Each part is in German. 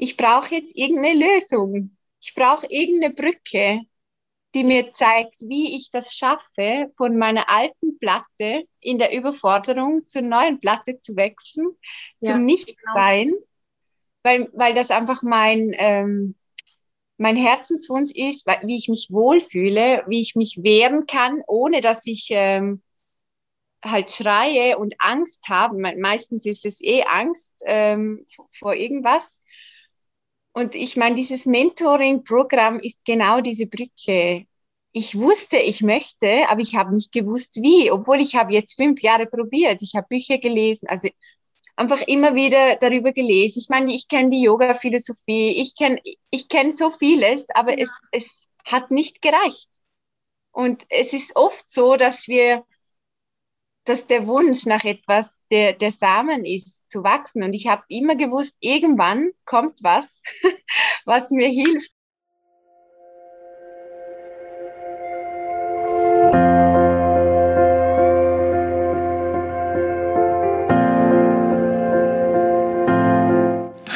ich brauche jetzt irgendeine Lösung. Ich brauche irgendeine Brücke, die mir zeigt, wie ich das schaffe, von meiner alten Platte in der Überforderung zur neuen Platte zu wechseln, ja, zum Nichtsein, genau. weil, weil das einfach mein, ähm, mein Herzenswunsch ist, wie ich mich wohlfühle, wie ich mich wehren kann, ohne dass ich ähm, halt schreie und Angst habe. Meistens ist es eh Angst ähm, vor irgendwas. Und ich meine, dieses Mentoring-Programm ist genau diese Brücke. Ich wusste, ich möchte, aber ich habe nicht gewusst, wie, obwohl ich habe jetzt fünf Jahre probiert. Ich habe Bücher gelesen, also einfach immer wieder darüber gelesen. Ich meine, ich kenne die Yoga-Philosophie, ich kenne ich kenn so vieles, aber ja. es, es hat nicht gereicht. Und es ist oft so, dass wir dass der Wunsch nach etwas der, der Samen ist, zu wachsen. Und ich habe immer gewusst, irgendwann kommt was, was mir hilft.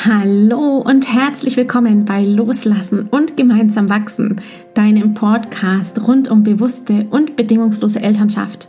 Hallo und herzlich willkommen bei Loslassen und gemeinsam wachsen, deinem Podcast rund um bewusste und bedingungslose Elternschaft.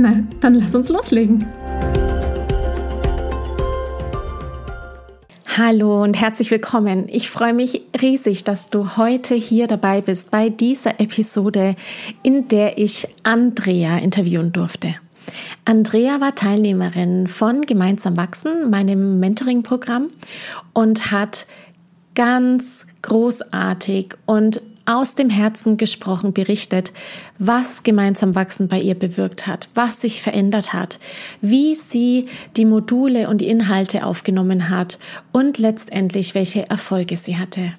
Na, dann lass uns loslegen. Hallo und herzlich willkommen. Ich freue mich riesig, dass du heute hier dabei bist bei dieser Episode, in der ich Andrea interviewen durfte. Andrea war Teilnehmerin von Gemeinsam wachsen, meinem Mentoring-Programm und hat ganz großartig und aus dem Herzen gesprochen berichtet, was gemeinsam wachsen bei ihr bewirkt hat, was sich verändert hat, wie sie die Module und die Inhalte aufgenommen hat und letztendlich welche Erfolge sie hatte.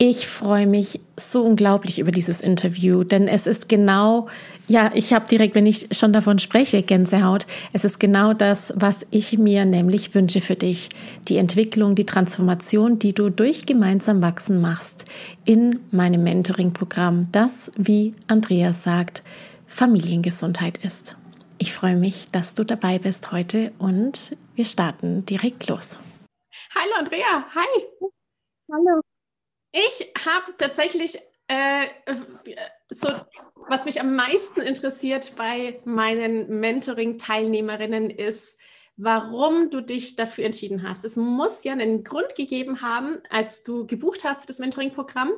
Ich freue mich so unglaublich über dieses Interview, denn es ist genau, ja, ich habe direkt, wenn ich schon davon spreche, Gänsehaut. Es ist genau das, was ich mir nämlich wünsche für dich. Die Entwicklung, die Transformation, die du durch gemeinsam wachsen machst in meinem Mentoring-Programm, das, wie Andreas sagt, Familiengesundheit ist. Ich freue mich, dass du dabei bist heute und wir starten direkt los. Hallo Andrea, hi. Hallo. Ich habe tatsächlich äh, so, was mich am meisten interessiert bei meinen Mentoring-Teilnehmerinnen ist, warum du dich dafür entschieden hast. Es muss ja einen Grund gegeben haben, als du gebucht hast für das Mentoring-Programm.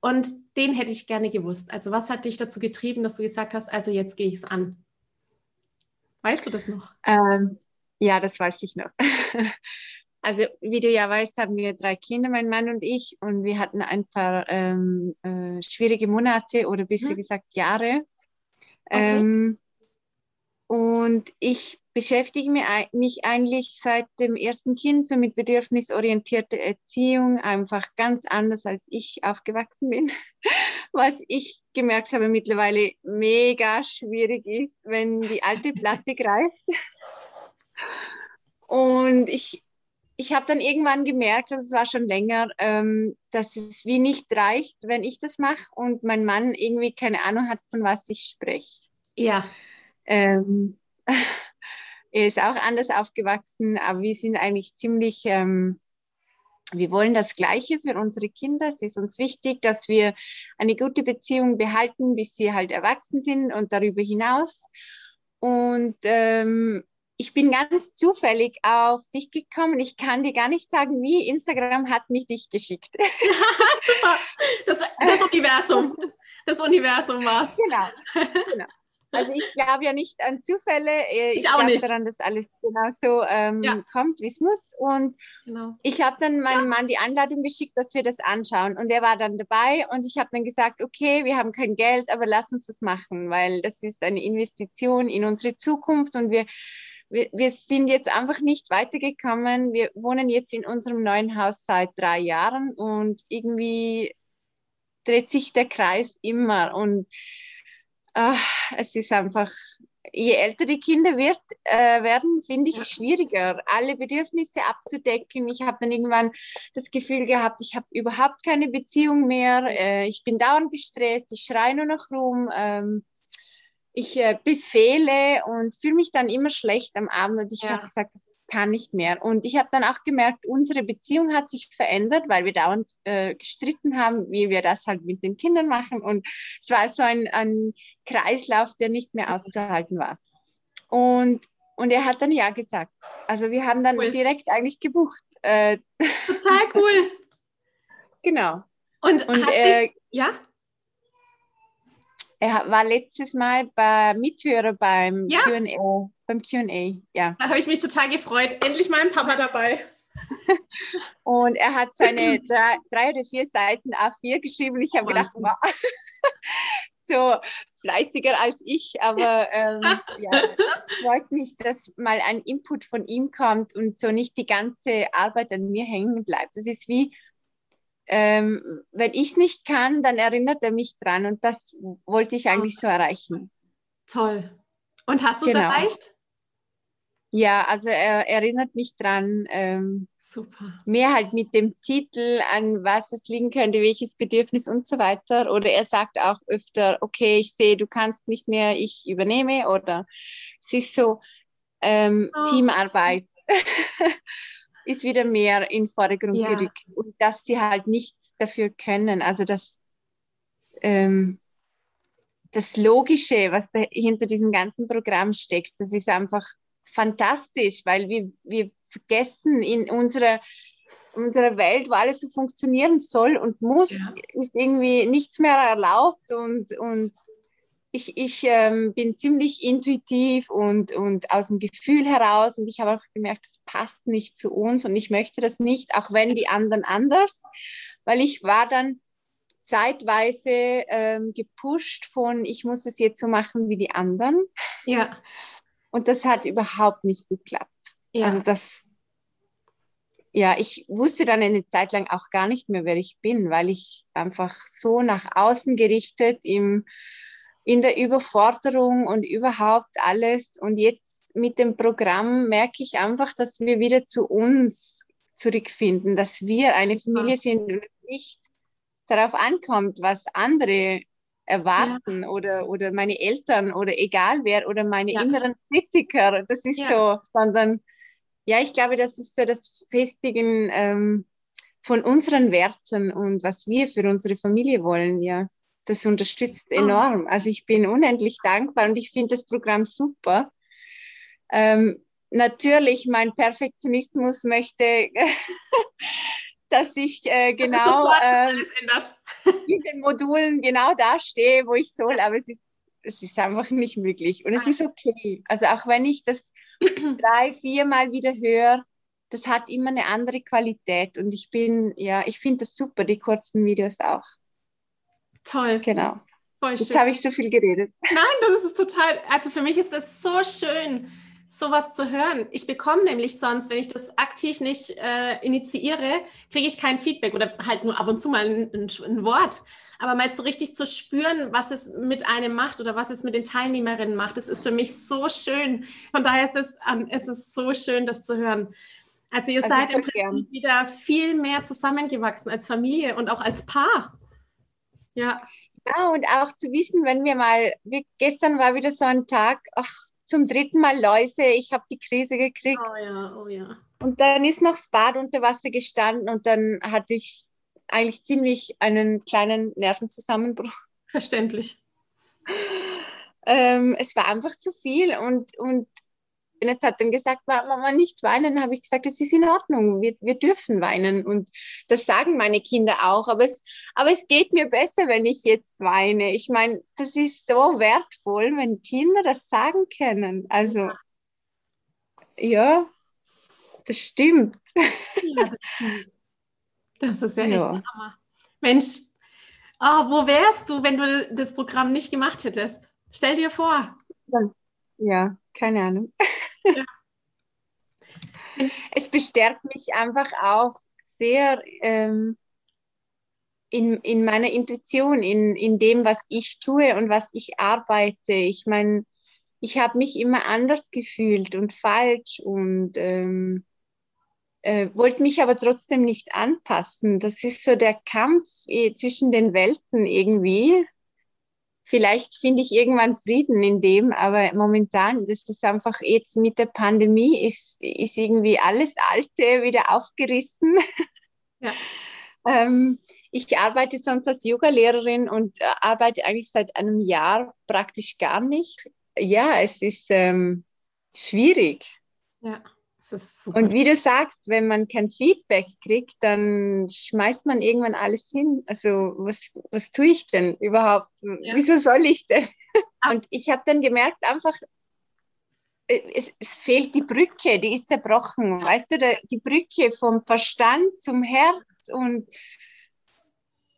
Und den hätte ich gerne gewusst. Also was hat dich dazu getrieben, dass du gesagt hast, also jetzt gehe ich es an? Weißt du das noch? Ähm, ja, das weiß ich noch. Also wie du ja weißt, haben wir drei Kinder, mein Mann und ich, und wir hatten ein paar ähm, äh, schwierige Monate oder besser hm. gesagt Jahre. Okay. Ähm, und ich beschäftige mich eigentlich seit dem ersten Kind so mit bedürfnisorientierter Erziehung einfach ganz anders, als ich aufgewachsen bin. Was ich gemerkt habe mittlerweile mega schwierig ist, wenn die alte Platte greift. Und ich ich habe dann irgendwann gemerkt, das war schon länger, ähm, dass es wie nicht reicht, wenn ich das mache und mein Mann irgendwie keine Ahnung hat, von was ich spreche. Ja. Ähm, er ist auch anders aufgewachsen, aber wir sind eigentlich ziemlich, ähm, wir wollen das Gleiche für unsere Kinder. Es ist uns wichtig, dass wir eine gute Beziehung behalten, bis sie halt erwachsen sind und darüber hinaus. Und ähm, ich bin ganz zufällig auf dich gekommen. Ich kann dir gar nicht sagen, wie. Instagram hat mich dich geschickt. Super. Das, das Universum. Das Universum war's. Genau. genau. Also ich glaube ja nicht an Zufälle. Äh, ich, ich glaube daran, dass alles genau so ähm, ja. kommt, wie es muss. Und genau. ich habe dann meinem Mann die Anleitung geschickt, dass wir das anschauen. Und er war dann dabei und ich habe dann gesagt, okay, wir haben kein Geld, aber lass uns das machen, weil das ist eine Investition in unsere Zukunft und wir wir, wir sind jetzt einfach nicht weitergekommen. Wir wohnen jetzt in unserem neuen Haus seit drei Jahren und irgendwie dreht sich der Kreis immer und äh, es ist einfach, je älter die Kinder wird, äh, werden, finde ich, schwieriger, alle Bedürfnisse abzudecken. Ich habe dann irgendwann das Gefühl gehabt, ich habe überhaupt keine Beziehung mehr, äh, ich bin dauernd gestresst, ich schreie nur noch rum. Ähm, ich äh, befehle und fühle mich dann immer schlecht am Abend und ich ja. habe gesagt, das kann nicht mehr. Und ich habe dann auch gemerkt, unsere Beziehung hat sich verändert, weil wir dauernd äh, gestritten haben, wie wir das halt mit den Kindern machen. Und es war so ein, ein Kreislauf, der nicht mehr auszuhalten war. Und, und er hat dann ja gesagt. Also wir haben dann cool. direkt eigentlich gebucht. Äh, Total cool. genau. Und, und äh, ja? Er war letztes Mal bei Mithörer beim ja. Q&A. Beim Q&A, ja. Da habe ich mich total gefreut. Endlich mal ein Papa dabei. und er hat seine drei, drei, oder vier Seiten A4 geschrieben. Ich habe gedacht, wow, so fleißiger als ich, aber ähm, ja, freut mich, dass mal ein Input von ihm kommt und so nicht die ganze Arbeit an mir hängen bleibt. Das ist wie, ähm, wenn ich nicht kann, dann erinnert er mich dran und das wollte ich eigentlich so erreichen. Toll. Und hast du es genau. erreicht? Ja, also er erinnert mich dran. Ähm, Super. Mehr halt mit dem Titel, an was es liegen könnte, welches Bedürfnis und so weiter. Oder er sagt auch öfter, okay, ich sehe, du kannst nicht mehr, ich übernehme. Oder es ist so ähm, oh. Teamarbeit. ist wieder mehr in den Vordergrund ja. gerückt und dass sie halt nichts dafür können. Also das, ähm, das Logische, was da hinter diesem ganzen Programm steckt, das ist einfach fantastisch, weil wir, wir vergessen in unserer, unserer Welt, wo alles so funktionieren soll und muss, ja. ist irgendwie nichts mehr erlaubt und, und ich, ich ähm, bin ziemlich intuitiv und, und aus dem Gefühl heraus und ich habe auch gemerkt, das passt nicht zu uns und ich möchte das nicht, auch wenn die anderen anders, weil ich war dann zeitweise ähm, gepusht von, ich muss es jetzt so machen wie die anderen. Ja. Und das hat überhaupt nicht geklappt. Ja. Also das, ja, ich wusste dann eine Zeit lang auch gar nicht mehr, wer ich bin, weil ich einfach so nach außen gerichtet im in der Überforderung und überhaupt alles. Und jetzt mit dem Programm merke ich einfach, dass wir wieder zu uns zurückfinden, dass wir eine Familie sind und nicht darauf ankommt, was andere erwarten ja. oder, oder meine Eltern oder egal wer oder meine ja. inneren Kritiker. Das ist ja. so, sondern ja, ich glaube, das ist so das Festigen ähm, von unseren Werten und was wir für unsere Familie wollen, ja das unterstützt ah. enorm. Also ich bin unendlich dankbar und ich finde das Programm super. Ähm, natürlich, mein Perfektionismus möchte, dass ich äh, genau äh, in den Modulen genau da stehe, wo ich soll, aber es ist, es ist einfach nicht möglich und es ist okay. Also auch wenn ich das drei, viermal wieder höre, das hat immer eine andere Qualität und ich bin, ja, ich finde das super, die kurzen Videos auch. Toll. Genau. Jetzt habe ich so viel geredet. Nein, das ist total, also für mich ist das so schön, sowas zu hören. Ich bekomme nämlich sonst, wenn ich das aktiv nicht äh, initiiere, kriege ich kein Feedback oder halt nur ab und zu mal ein, ein, Wort. Aber mal so richtig zu spüren, was es mit einem macht oder was es mit den Teilnehmerinnen macht, das ist für mich so schön. Von daher ist es, ähm, es ist so schön, das zu hören. Also ihr also seid im Prinzip gern. wieder viel mehr zusammengewachsen als Familie und auch als Paar. Ja. Ja, und auch zu wissen, wenn wir mal, wie, gestern war wieder so ein Tag, ach, zum dritten Mal Läuse, ich habe die Krise gekriegt. Oh ja, oh ja. Und dann ist noch das Bad unter Wasser gestanden und dann hatte ich eigentlich ziemlich einen kleinen Nervenzusammenbruch. Verständlich. Ähm, es war einfach zu viel und, und Janet hat dann gesagt, Mama, nicht weinen. Habe ich gesagt, es ist in Ordnung, wir, wir dürfen weinen. Und das sagen meine Kinder auch. Aber es, aber es geht mir besser, wenn ich jetzt weine. Ich meine, das ist so wertvoll, wenn Kinder das sagen können. Also, ja, das stimmt. Ja, das stimmt. Das ist ja, ja. echt Hammer. Mensch, oh, wo wärst du, wenn du das Programm nicht gemacht hättest? Stell dir vor. Ja, keine Ahnung. Ja. es bestärkt mich einfach auch sehr ähm, in, in meiner Intuition, in, in dem, was ich tue und was ich arbeite. Ich meine, ich habe mich immer anders gefühlt und falsch und ähm, äh, wollte mich aber trotzdem nicht anpassen. Das ist so der Kampf eh, zwischen den Welten irgendwie. Vielleicht finde ich irgendwann Frieden in dem, aber momentan, das ist einfach jetzt mit der Pandemie, ist, ist irgendwie alles Alte wieder aufgerissen. Ja. ähm, ich arbeite sonst als Yoga-Lehrerin und äh, arbeite eigentlich seit einem Jahr praktisch gar nicht. Ja, es ist ähm, schwierig. Ja. Und wie du sagst, wenn man kein Feedback kriegt, dann schmeißt man irgendwann alles hin. Also was, was tue ich denn überhaupt? Ja. Wieso soll ich denn? Und ich habe dann gemerkt, einfach, äh, es, es, fehlt die Brücke, die ist zerbrochen. Weißt du, der, die Brücke vom Verstand zum Herz und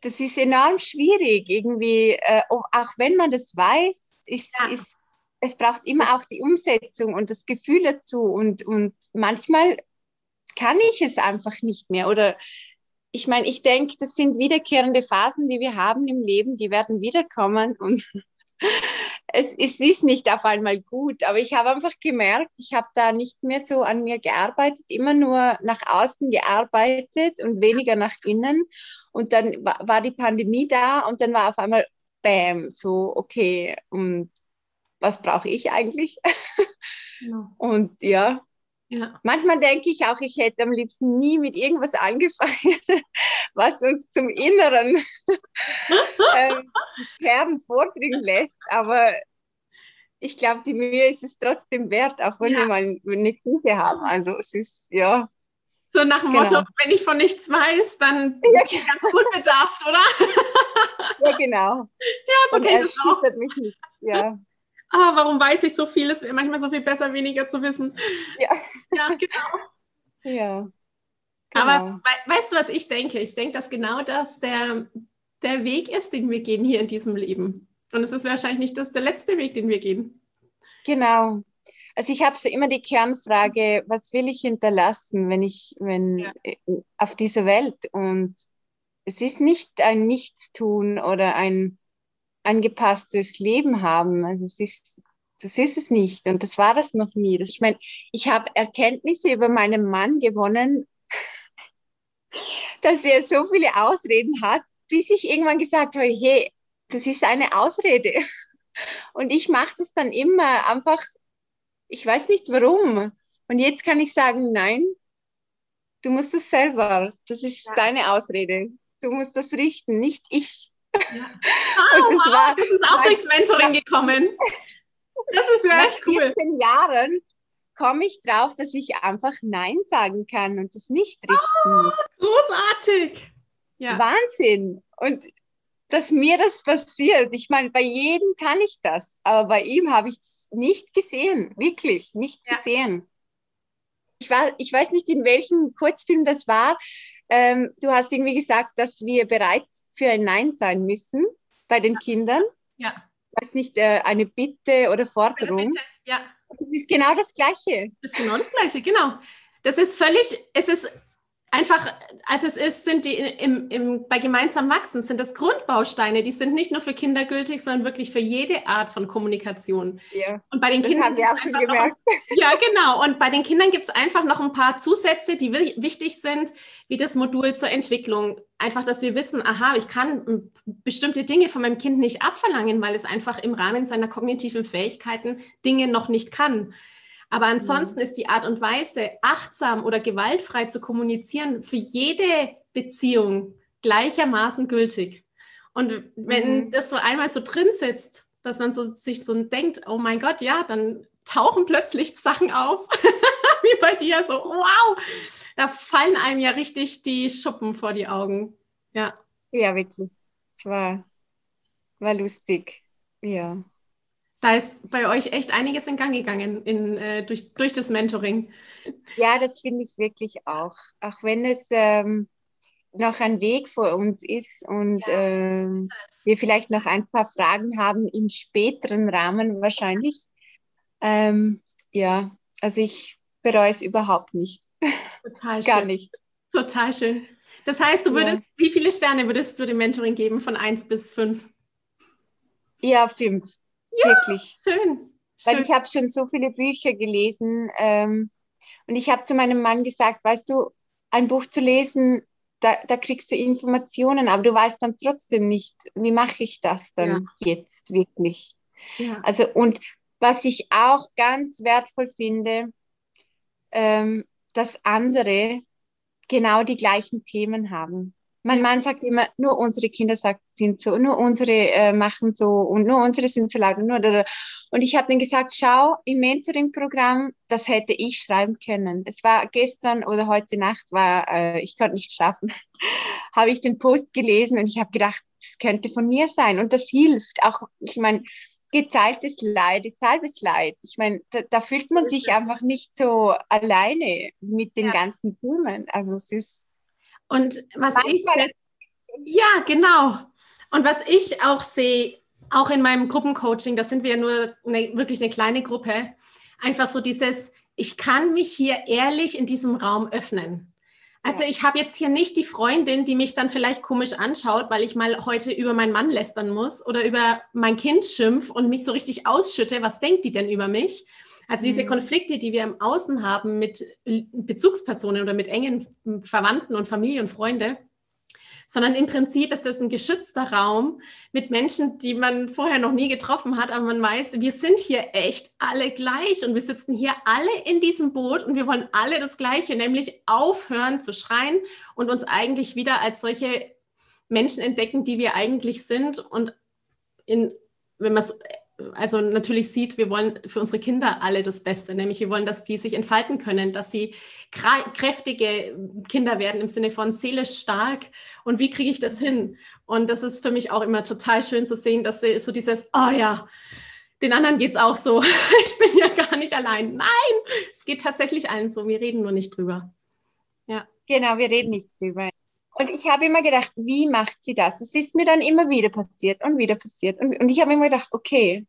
das ist enorm schwierig irgendwie, äh, auch wenn man das weiß, ist, ja. ist es braucht immer auch die Umsetzung und das Gefühl dazu. Und, und manchmal kann ich es einfach nicht mehr. Oder ich meine, ich denke, das sind wiederkehrende Phasen, die wir haben im Leben, die werden wiederkommen. Und es, es ist nicht auf einmal gut. Aber ich habe einfach gemerkt, ich habe da nicht mehr so an mir gearbeitet, immer nur nach außen gearbeitet und weniger nach innen. Und dann war die Pandemie da und dann war auf einmal Bam, so, okay. Und was brauche ich eigentlich? Ja. Und ja, ja. Manchmal denke ich auch, ich hätte am liebsten nie mit irgendwas angefangen, was uns zum Inneren ähm, Kern vordringen lässt. Aber ich glaube, die Mühe ist es trotzdem wert, auch wenn ja. wir mal eine Krise haben. Also es ist, ja. So nach dem genau. Motto, wenn ich von nichts weiß, dann ja, bin ich ganz gut bedarft, oder? ja, genau. Ja, okay. Und das auch. mich nicht. Ja ah, warum weiß ich so viel? Es wäre manchmal so viel besser, weniger zu wissen. Ja, ja genau. Ja. Genau. Aber we weißt du, was ich denke? Ich denke, dass genau das der, der Weg ist, den wir gehen hier in diesem Leben. Und es ist wahrscheinlich nicht das der letzte Weg, den wir gehen. Genau. Also ich habe so immer die Kernfrage, was will ich hinterlassen, wenn ich, wenn ja. Auf dieser Welt? Und es ist nicht ein Nichtstun oder ein angepasstes Leben haben. Also es ist, das ist es nicht und das war das noch nie. Das, ich meine, ich habe Erkenntnisse über meinen Mann gewonnen, dass er so viele Ausreden hat, bis ich irgendwann gesagt habe, hey, das ist eine Ausrede. Und ich mache das dann immer einfach, ich weiß nicht warum. Und jetzt kann ich sagen, nein, du musst das selber. Das ist ja. deine Ausrede. Du musst das richten, nicht ich. Ja. Ah, und das, wow, war, das ist auch durchs Mentoring gekommen. Das ist ja echt cool. Nach 14 Jahren komme ich drauf, dass ich einfach Nein sagen kann und das nicht richten muss. Oh, großartig. Ja. Wahnsinn. Und dass mir das passiert. Ich meine, bei jedem kann ich das, aber bei ihm habe ich es nicht gesehen, wirklich nicht ja. gesehen. Ich, war, ich weiß nicht, in welchem Kurzfilm das war, ähm, du hast irgendwie gesagt, dass wir bereit für ein Nein sein müssen bei den Kindern. Ja. Das ist nicht äh, eine Bitte oder Forderung. Bitte, ja. Das ist genau das Gleiche. Das ist genau das Gleiche, genau. Das ist völlig, es ist einfach, als es ist, sind die im, im, bei gemeinsam wachsen, sind das Grundbausteine, die sind nicht nur für Kinder gültig, sondern wirklich für jede Art von Kommunikation. Ja, und bei den das Kindern haben wir auch schon gemerkt. Noch, ja, genau. Und bei den Kindern gibt es einfach noch ein paar Zusätze, die wichtig sind, wie das Modul zur Entwicklung. Einfach, dass wir wissen, aha, ich kann bestimmte Dinge von meinem Kind nicht abverlangen, weil es einfach im Rahmen seiner kognitiven Fähigkeiten Dinge noch nicht kann. Aber ansonsten mhm. ist die Art und Weise, achtsam oder gewaltfrei zu kommunizieren, für jede Beziehung gleichermaßen gültig. Und wenn mhm. das so einmal so drin sitzt, dass man so, sich so denkt, oh mein Gott, ja, dann tauchen plötzlich Sachen auf, wie bei dir, so, wow, da fallen einem ja richtig die Schuppen vor die Augen. Ja. Ja, wirklich. War, war lustig. Ja. Da ist bei euch echt einiges in Gang gegangen in, äh, durch, durch das Mentoring. Ja, das finde ich wirklich auch. Auch wenn es ähm, noch ein Weg vor uns ist und ja, ähm, wir vielleicht noch ein paar Fragen haben im späteren Rahmen wahrscheinlich. Ähm, ja, also ich bereue es überhaupt nicht. Total Gar nicht. Total schön. Das heißt, du würdest, ja. wie viele Sterne würdest du dem Mentoring geben von 1 bis 5? Ja, 5. Ja, Wirklich. Schön. Weil schön. ich habe schon so viele Bücher gelesen ähm, und ich habe zu meinem Mann gesagt, weißt du, ein Buch zu lesen, da, da kriegst du Informationen, aber du weißt dann trotzdem nicht, wie mache ich das dann ja. jetzt wirklich. Ja. Also und was ich auch ganz wertvoll finde, ähm, dass andere genau die gleichen Themen haben. Mein Mann sagt immer, nur unsere Kinder sagt, sind so, nur unsere äh, machen so und nur unsere sind so laut. Und, nur, und ich habe dann gesagt, schau, im Mentoring-Programm, das hätte ich schreiben können. Es war gestern oder heute Nacht, war äh, ich konnte nicht schlafen, habe ich den Post gelesen und ich habe gedacht, das könnte von mir sein. Und das hilft. Auch, ich meine, geteiltes Leid ist halbes Leid. Ich meine, da, da, fühlt man sich einfach nicht so alleine mit den ja. ganzen Themen. Also es ist. Und was ich. Ja, genau. Und was ich auch sehe, auch in meinem Gruppencoaching, da sind wir ja nur eine, wirklich eine kleine Gruppe, einfach so dieses, ich kann mich hier ehrlich in diesem Raum öffnen. Also ich habe jetzt hier nicht die Freundin, die mich dann vielleicht komisch anschaut, weil ich mal heute über meinen Mann lästern muss oder über mein Kind schimpf und mich so richtig ausschütte. Was denkt die denn über mich? Also diese mhm. Konflikte, die wir im Außen haben mit Bezugspersonen oder mit engen Verwandten und Familie und Freunde, sondern im Prinzip ist das ein geschützter Raum mit Menschen, die man vorher noch nie getroffen hat, aber man weiß, wir sind hier echt alle gleich und wir sitzen hier alle in diesem Boot und wir wollen alle das Gleiche, nämlich aufhören zu schreien und uns eigentlich wieder als solche Menschen entdecken, die wir eigentlich sind und in, wenn man es also natürlich sieht, wir wollen für unsere Kinder alle das Beste, nämlich wir wollen, dass die sich entfalten können, dass sie kräftige Kinder werden im Sinne von seelisch stark. Und wie kriege ich das hin? Und das ist für mich auch immer total schön zu sehen, dass sie so dieses, oh ja, den anderen geht es auch so. Ich bin ja gar nicht allein. Nein, es geht tatsächlich allen so. Wir reden nur nicht drüber. Ja. Genau, wir reden nicht drüber. Und ich habe immer gedacht, wie macht sie das? Es ist mir dann immer wieder passiert und wieder passiert. Und, und ich habe immer gedacht, okay,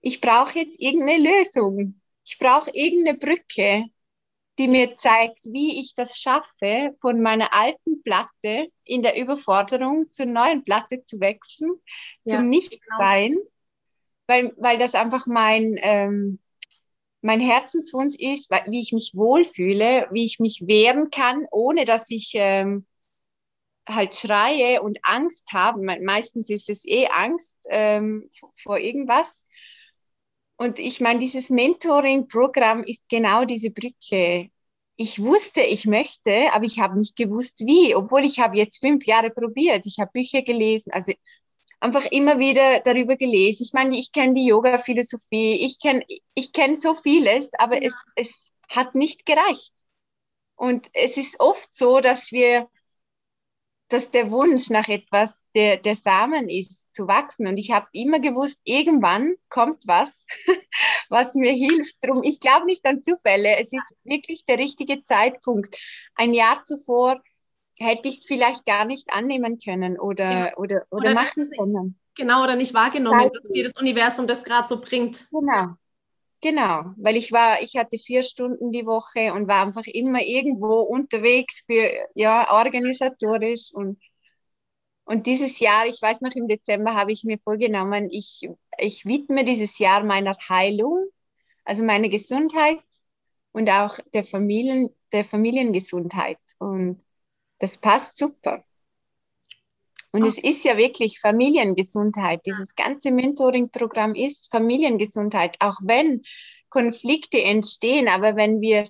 ich brauche jetzt irgendeine Lösung. Ich brauche irgendeine Brücke, die mir zeigt, wie ich das schaffe, von meiner alten Platte in der Überforderung zur neuen Platte zu wechseln, ja, zum Nichtsein, genau. weil, weil das einfach mein, ähm, mein Herzenswunsch ist, wie ich mich wohlfühle, wie ich mich wehren kann, ohne dass ich ähm, halt schreie und Angst haben. Meistens ist es eh Angst ähm, vor irgendwas. Und ich meine, dieses Mentoring-Programm ist genau diese Brücke. Ich wusste, ich möchte, aber ich habe nicht gewusst, wie. Obwohl ich habe jetzt fünf Jahre probiert. Ich habe Bücher gelesen, also einfach immer wieder darüber gelesen. Ich meine, ich kenne die Yoga-Philosophie, ich kenne ich kenn so vieles, aber ja. es, es hat nicht gereicht. Und es ist oft so, dass wir dass der Wunsch nach etwas der, der Samen ist, zu wachsen. Und ich habe immer gewusst, irgendwann kommt was, was mir hilft. Drum, ich glaube nicht an Zufälle. Es ist wirklich der richtige Zeitpunkt. Ein Jahr zuvor hätte ich es vielleicht gar nicht annehmen können oder, ja. oder, oder, oder, machen können. Genau, oder nicht wahrgenommen, dass dir das Universum das gerade so bringt. Genau. Genau, weil ich war, ich hatte vier Stunden die Woche und war einfach immer irgendwo unterwegs für, ja, organisatorisch und, und dieses Jahr, ich weiß noch, im Dezember habe ich mir vorgenommen, ich, ich widme dieses Jahr meiner Heilung, also meine Gesundheit und auch der Familien, der Familiengesundheit und das passt super. Und es ist ja wirklich Familiengesundheit. Dieses ganze Mentoring-Programm ist Familiengesundheit, auch wenn Konflikte entstehen. Aber wenn wir,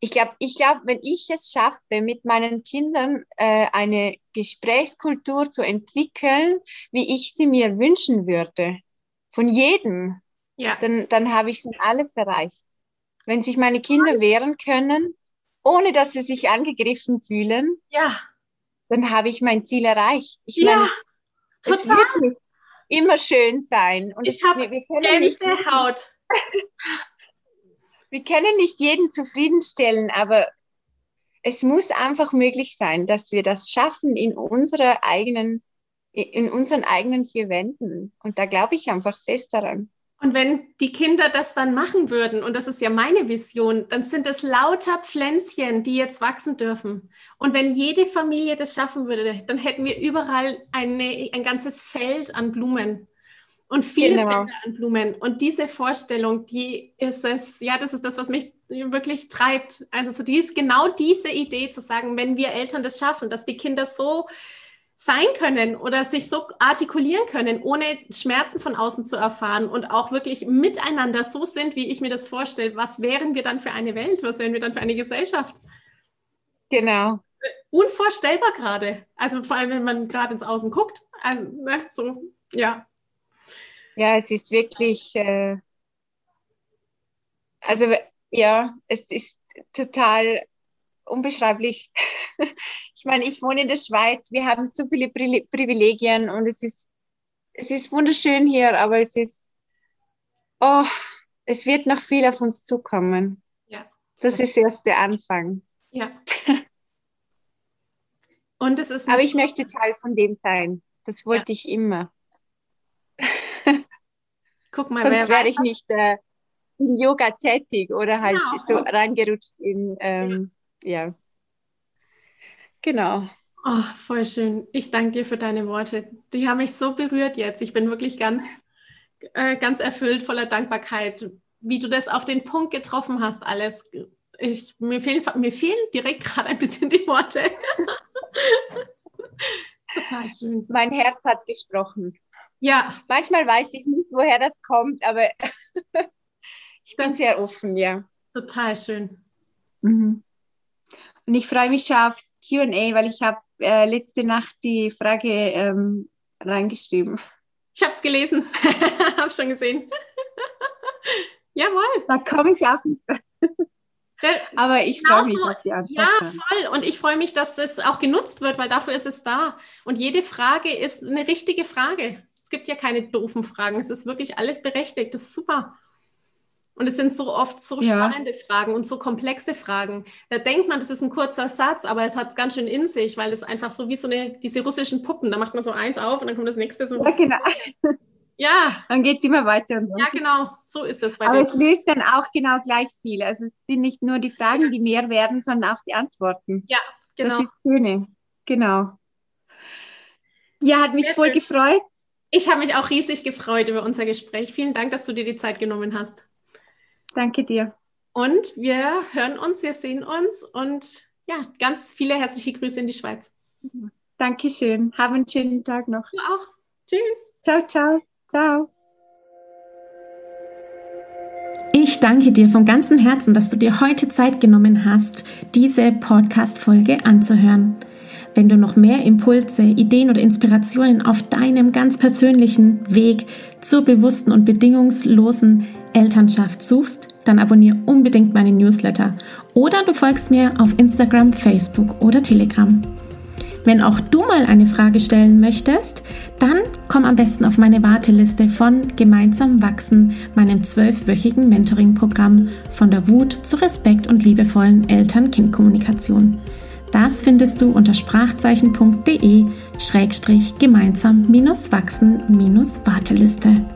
ich glaube, ich glaube, wenn ich es schaffe, mit meinen Kindern äh, eine Gesprächskultur zu entwickeln, wie ich sie mir wünschen würde, von jedem, ja. dann, dann habe ich schon alles erreicht. Wenn sich meine Kinder wehren können, ohne dass sie sich angegriffen fühlen, ja dann habe ich mein Ziel erreicht. Ich ja, meine, total. es wird nicht immer schön sein. Und ich habe Gänsehaut. wir können nicht jeden zufriedenstellen, aber es muss einfach möglich sein, dass wir das schaffen in unserer eigenen, in unseren eigenen vier Wänden. Und da glaube ich einfach fest daran. Und wenn die Kinder das dann machen würden, und das ist ja meine Vision, dann sind es lauter Pflänzchen, die jetzt wachsen dürfen. Und wenn jede Familie das schaffen würde, dann hätten wir überall eine, ein ganzes Feld an Blumen und viele genau. Felder an Blumen. Und diese Vorstellung, die ist es, ja, das ist das, was mich wirklich treibt. Also so die ist genau diese Idee zu sagen, wenn wir Eltern das schaffen, dass die Kinder so sein können oder sich so artikulieren können, ohne Schmerzen von außen zu erfahren und auch wirklich miteinander so sind, wie ich mir das vorstelle. Was wären wir dann für eine Welt? Was wären wir dann für eine Gesellschaft? Genau. Unvorstellbar gerade. Also vor allem, wenn man gerade ins Außen guckt. Also, ne, so, ja. Ja, es ist wirklich, äh, also ja, es ist total unbeschreiblich. ich meine, ich wohne in der Schweiz, wir haben so viele Pri Privilegien und es ist, es ist wunderschön hier, aber es ist, oh, es wird noch viel auf uns zukommen. Ja. Das ist erst der Anfang. Ja. Und es ist aber ich möchte Teil von dem sein. Das wollte ja. ich immer. Guck mal, Sonst wäre ich nicht äh, in Yoga tätig oder halt genau. so reingerutscht in, ähm, ja. Genau. Oh, voll schön. Ich danke dir für deine Worte. Die haben mich so berührt jetzt. Ich bin wirklich ganz, äh, ganz erfüllt voller Dankbarkeit, wie du das auf den Punkt getroffen hast, alles. Ich, mir, fehlen, mir fehlen direkt gerade ein bisschen die Worte. Total schön. Mein Herz hat gesprochen. Ja. Manchmal weiß ich nicht, woher das kommt, aber ich bin das sehr offen, ja. Total schön. Mhm. Und ich freue mich schon aufs QA, weil ich habe äh, letzte Nacht die Frage ähm, reingeschrieben. Ich habe es gelesen, habe schon gesehen. Jawohl. Da komme ich auf nicht. Aber ich freue mich auf die Antwort. Ja, voll. Und ich freue mich, dass es auch genutzt wird, weil dafür ist es da. Und jede Frage ist eine richtige Frage. Es gibt ja keine doofen Fragen. Es ist wirklich alles berechtigt. Das ist super. Und es sind so oft so ja. spannende Fragen und so komplexe Fragen. Da denkt man, das ist ein kurzer Satz, aber es hat es ganz schön in sich, weil es einfach so wie so eine, diese russischen Puppen, da macht man so eins auf und dann kommt das nächste so. Ja, genau. Ja. Dann geht es immer weiter. Und Ja, genau. So ist das bei Aber es löst dann auch genau gleich viel. Also es sind nicht nur die Fragen, die mehr werden, sondern auch die Antworten. Ja, genau. Das ist schöne. Genau. Ja, hat mich Sehr voll schön. gefreut. Ich habe mich auch riesig gefreut über unser Gespräch. Vielen Dank, dass du dir die Zeit genommen hast. Danke dir. Und wir hören uns, wir sehen uns und ja, ganz viele herzliche Grüße in die Schweiz. Dankeschön. Haben einen schönen Tag noch. Du auch. Tschüss. Ciao, ciao. Ciao. Ich danke dir von ganzem Herzen, dass du dir heute Zeit genommen hast, diese Podcast-Folge anzuhören. Wenn du noch mehr Impulse, Ideen oder Inspirationen auf deinem ganz persönlichen Weg zur bewussten und bedingungslosen Elternschaft suchst, dann abonniere unbedingt meinen Newsletter oder du folgst mir auf Instagram, Facebook oder Telegram. Wenn auch du mal eine Frage stellen möchtest, dann komm am besten auf meine Warteliste von Gemeinsam wachsen, meinem zwölfwöchigen Mentoring-Programm von der Wut zu Respekt und liebevollen Eltern-Kind-Kommunikation. Das findest du unter sprachzeichen.de-gemeinsam-wachsen-warteliste.